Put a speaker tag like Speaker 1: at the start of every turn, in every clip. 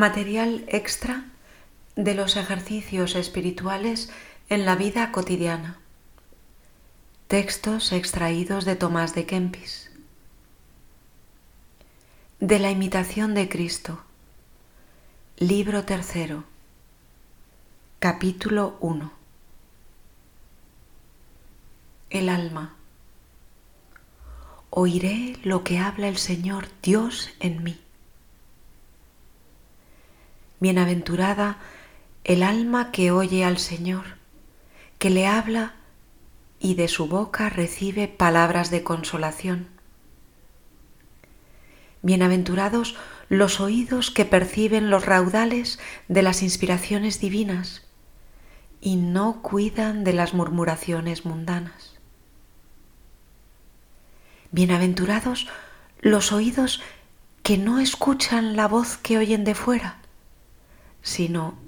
Speaker 1: Material extra de los ejercicios espirituales en la vida cotidiana. Textos extraídos de Tomás de Kempis. De la imitación de Cristo. Libro tercero. Capítulo 1. El alma. Oiré lo que habla el Señor Dios en mí. Bienaventurada el alma que oye al Señor, que le habla y de su boca recibe palabras de consolación. Bienaventurados los oídos que perciben los raudales de las inspiraciones divinas y no cuidan de las murmuraciones mundanas. Bienaventurados los oídos que no escuchan la voz que oyen de fuera, sino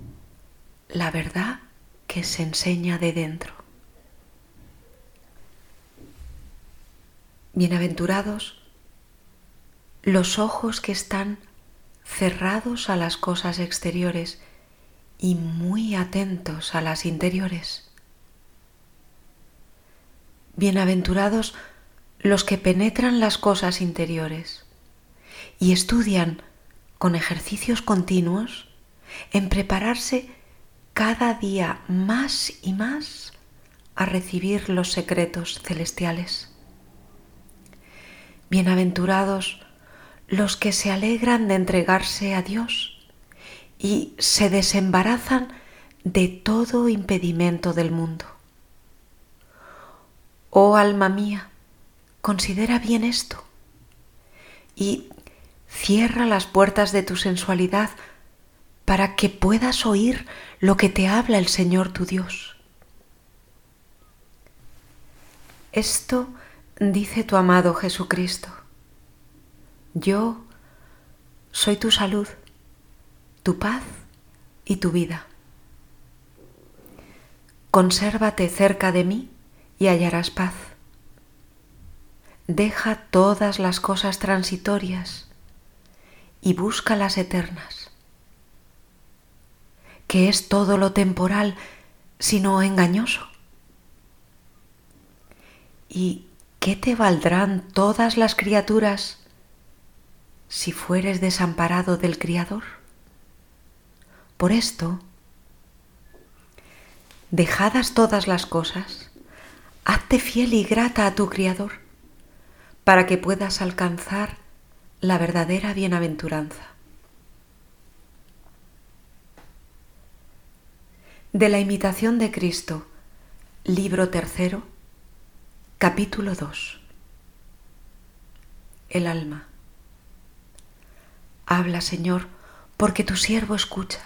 Speaker 1: la verdad que se enseña de dentro. Bienaventurados los ojos que están cerrados a las cosas exteriores y muy atentos a las interiores. Bienaventurados los que penetran las cosas interiores y estudian con ejercicios continuos en prepararse cada día más y más a recibir los secretos celestiales. Bienaventurados los que se alegran de entregarse a Dios y se desembarazan de todo impedimento del mundo. Oh alma mía, considera bien esto y cierra las puertas de tu sensualidad para que puedas oír lo que te habla el Señor tu Dios. Esto dice tu amado Jesucristo. Yo soy tu salud, tu paz y tu vida. Consérvate cerca de mí y hallarás paz. Deja todas las cosas transitorias y busca las eternas que es todo lo temporal, sino engañoso. ¿Y qué te valdrán todas las criaturas si fueres desamparado del Criador? Por esto, dejadas todas las cosas, hazte fiel y grata a tu Criador, para que puedas alcanzar la verdadera bienaventuranza. De la imitación de Cristo, libro tercero, capítulo 2. El alma. Habla, Señor, porque tu siervo escucha.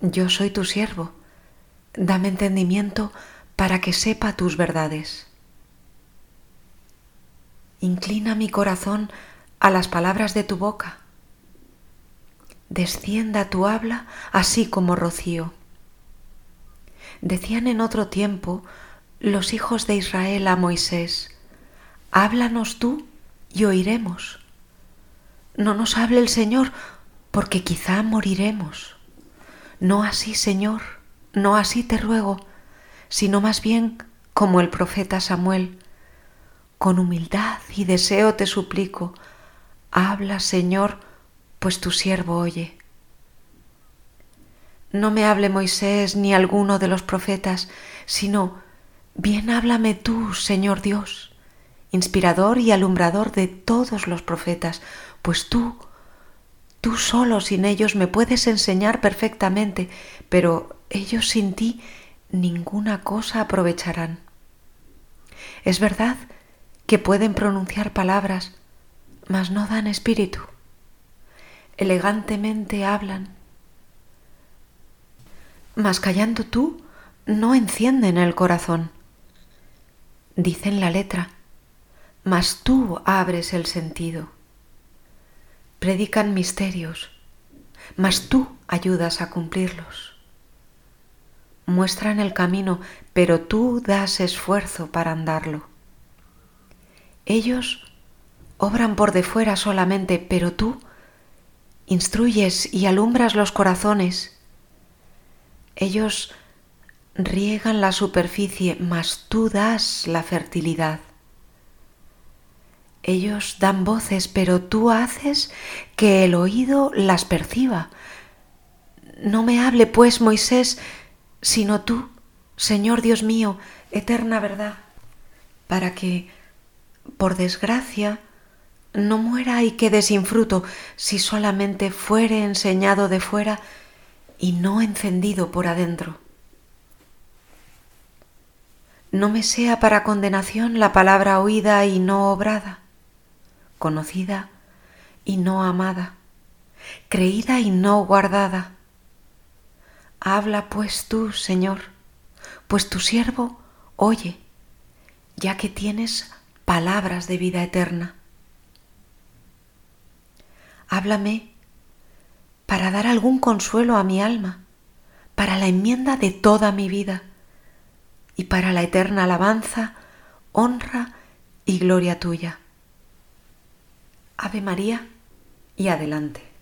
Speaker 1: Yo soy tu siervo. Dame entendimiento para que sepa tus verdades. Inclina mi corazón a las palabras de tu boca. Descienda tu habla así como rocío Decían en otro tiempo los hijos de Israel a Moisés, háblanos tú y oiremos. No nos hable el Señor, porque quizá moriremos. No así, Señor, no así te ruego, sino más bien como el profeta Samuel. Con humildad y deseo te suplico, habla, Señor, pues tu siervo oye. No me hable Moisés ni alguno de los profetas, sino bien háblame tú, Señor Dios, inspirador y alumbrador de todos los profetas, pues tú, tú solo sin ellos me puedes enseñar perfectamente, pero ellos sin ti ninguna cosa aprovecharán. Es verdad que pueden pronunciar palabras, mas no dan espíritu. Elegantemente hablan, mas callando tú no encienden el corazón. Dicen la letra, mas tú abres el sentido. Predican misterios, mas tú ayudas a cumplirlos. Muestran el camino, pero tú das esfuerzo para andarlo. Ellos obran por de fuera solamente, pero tú instruyes y alumbras los corazones. Ellos riegan la superficie, mas tú das la fertilidad. Ellos dan voces, pero tú haces que el oído las perciba. No me hable, pues, Moisés, sino tú, Señor Dios mío, eterna verdad, para que, por desgracia, no muera y quede sin fruto si solamente fuere enseñado de fuera y no encendido por adentro. No me sea para condenación la palabra oída y no obrada, conocida y no amada, creída y no guardada. Habla pues tú, Señor, pues tu siervo oye, ya que tienes palabras de vida eterna. Háblame para dar algún consuelo a mi alma, para la enmienda de toda mi vida y para la eterna alabanza, honra y gloria tuya. Ave María y adelante.